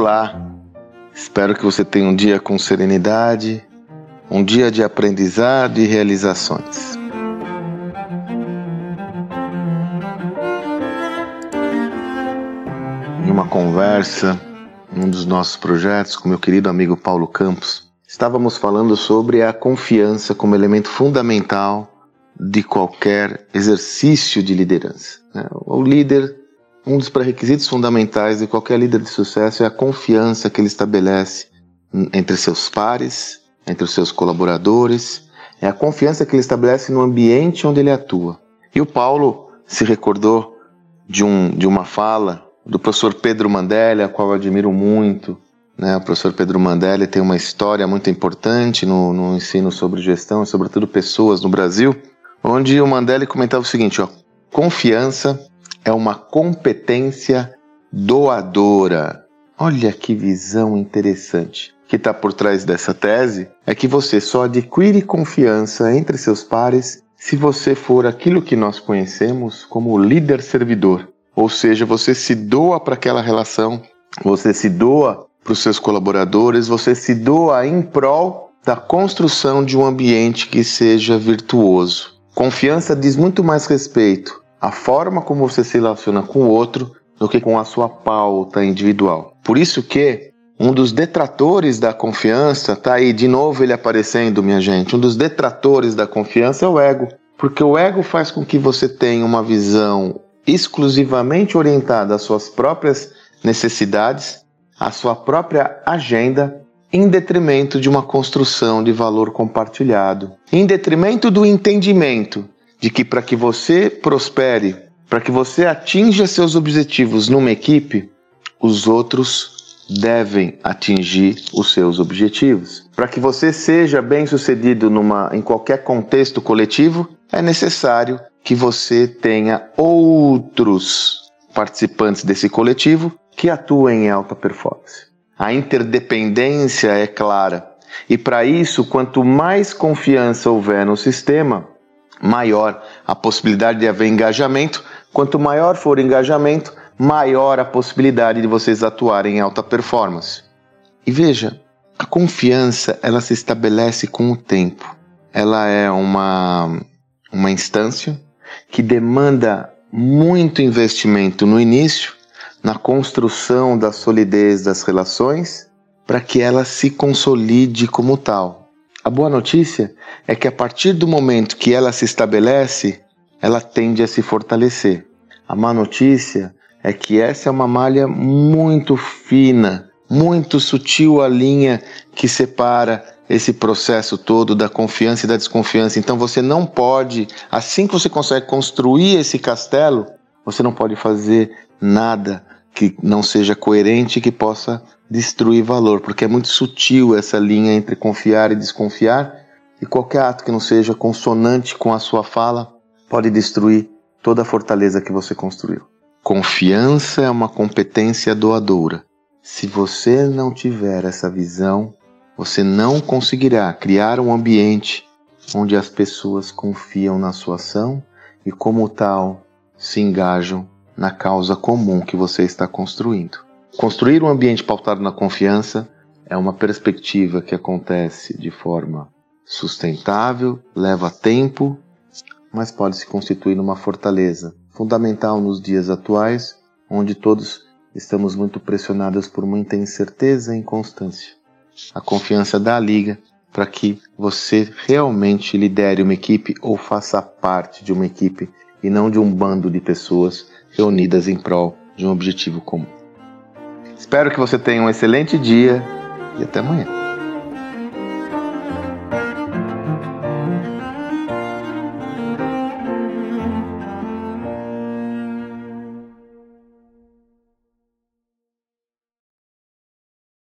Olá! Espero que você tenha um dia com serenidade, um dia de aprendizado e realizações. Em uma conversa, um dos nossos projetos com meu querido amigo Paulo Campos, estávamos falando sobre a confiança como elemento fundamental de qualquer exercício de liderança. Né? O líder um dos pré-requisitos fundamentais de qualquer líder de sucesso é a confiança que ele estabelece entre seus pares, entre os seus colaboradores, é a confiança que ele estabelece no ambiente onde ele atua. E o Paulo se recordou de, um, de uma fala do professor Pedro Mandelli, a qual eu admiro muito. Né? O professor Pedro Mandelli tem uma história muito importante no, no ensino sobre gestão e, sobretudo, pessoas no Brasil, onde o Mandelli comentava o seguinte: ó, confiança é uma competência doadora. Olha que visão interessante. Que está por trás dessa tese é que você só adquire confiança entre seus pares se você for aquilo que nós conhecemos como líder servidor. Ou seja, você se doa para aquela relação, você se doa para os seus colaboradores, você se doa em prol da construção de um ambiente que seja virtuoso. Confiança diz muito mais respeito a forma como você se relaciona com o outro do que com a sua pauta individual. Por isso que um dos detratores da confiança, tá aí de novo ele aparecendo, minha gente. Um dos detratores da confiança é o ego, porque o ego faz com que você tenha uma visão exclusivamente orientada às suas próprias necessidades, à sua própria agenda, em detrimento de uma construção de valor compartilhado, em detrimento do entendimento de que para que você prospere, para que você atinja seus objetivos numa equipe, os outros devem atingir os seus objetivos. Para que você seja bem-sucedido numa em qualquer contexto coletivo, é necessário que você tenha outros participantes desse coletivo que atuem em alta performance. A interdependência é clara. E para isso, quanto mais confiança houver no sistema, maior a possibilidade de haver engajamento. Quanto maior for o engajamento, maior a possibilidade de vocês atuarem em alta performance. E veja, a confiança ela se estabelece com o tempo. Ela é uma, uma instância que demanda muito investimento no início, na construção da solidez das relações, para que ela se consolide como tal. A boa notícia é que a partir do momento que ela se estabelece, ela tende a se fortalecer. A má notícia é que essa é uma malha muito fina, muito sutil a linha que separa esse processo todo da confiança e da desconfiança. Então você não pode, assim que você consegue construir esse castelo, você não pode fazer nada que não seja coerente que possa destruir valor, porque é muito sutil essa linha entre confiar e desconfiar, e qualquer ato que não seja consonante com a sua fala pode destruir toda a fortaleza que você construiu. Confiança é uma competência doadora. Se você não tiver essa visão, você não conseguirá criar um ambiente onde as pessoas confiam na sua ação e, como tal, se engajam na causa comum que você está construindo. Construir um ambiente pautado na confiança é uma perspectiva que acontece de forma sustentável, leva tempo, mas pode se constituir numa fortaleza fundamental nos dias atuais, onde todos estamos muito pressionados por muita incerteza e inconstância. A confiança dá a liga para que você realmente lidere uma equipe ou faça parte de uma equipe e não de um bando de pessoas reunidas em prol de um objetivo comum. Espero que você tenha um excelente dia e até amanhã.